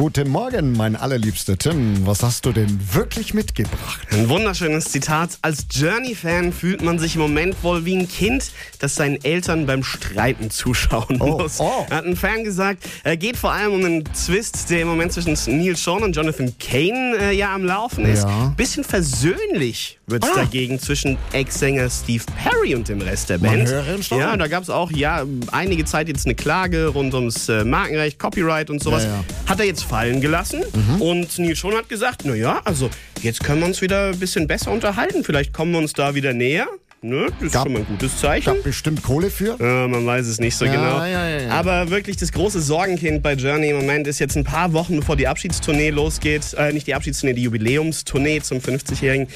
Guten Morgen, mein allerliebster Tim. Was hast du denn wirklich mitgebracht? Ein wunderschönes Zitat. Als Journey-Fan fühlt man sich im Moment wohl wie ein Kind, das seinen Eltern beim Streiten zuschauen Oh, muss. oh. Hat ein Fan gesagt. Er geht vor allem um einen Twist, der im Moment zwischen Neil Sean und Jonathan Kane äh, ja am Laufen ist. Ja. Bisschen versöhnlich wird es Ah. dagegen zwischen Ex-Sänger Steve Perry und dem Rest der Man Band. höre. Ja, da gab es auch ja einige Zeit jetzt eine Klage rund ums äh, Markenrecht, Copyright und sowas. Ja, ja. Hat er jetzt fallen gelassen und Neil Schon hat gesagt, na ja, also jetzt können wir uns wieder ein bisschen besser unterhalten. Vielleicht kommen wir uns da wieder näher. Ne? Das ist Gab- schon mal ein gutes Zeichen. Gab bestimmt Kohle für? Ja, man weiß es nicht so Ja, genau. ja, ja, ja. Aber wirklich das große Sorgenkind bei Journey im Moment ist jetzt ein paar Wochen, bevor die Abschiedstournee losgeht, äh, nicht die Abschiedstournee, die Jubiläumstournee zum 50-Jährigen,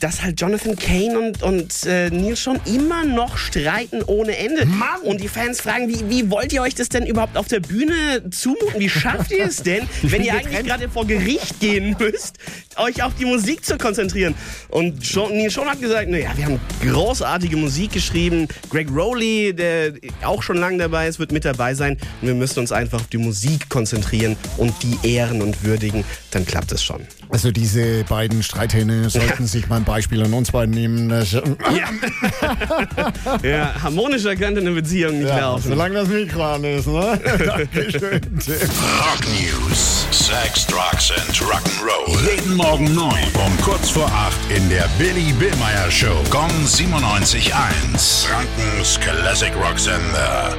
dass halt Jonathan Kane und, und äh, Neil schon immer noch streiten ohne Ende. Mann! Und die Fans fragen, wie, wie wollt ihr euch das denn überhaupt auf der Bühne zumuten? Wie schafft ihr es denn, wenn ihr eigentlich gerade vor Gericht gehen müsst, euch auf die Musik zu konzentrieren? Und schon, Neil schon hat gesagt, naja, wir haben großartige Musik geschrieben. Greg Rowley, der auch schon lange dabei ist, wird mit dabei sein. Und wir müssen uns einfach auf die Musik konzentrieren und die ehren und würdigen. Dann klappt es schon. Also diese beiden Streithähne sollten sich mal ein Beispiel an uns beiden nehmen. Das- Ja. ja, harmonischer könnte eine Beziehung nicht Ja, laufen. solange das Mikro an ist, ne? Dankeschön. Rock News. Sex, Drugs and Rock'n'Roll. Jeden Morgen 9 um kurz vor 8 in der Billy Billmeyer Show. Gong 97.1. Frankens Classic Rock Sender.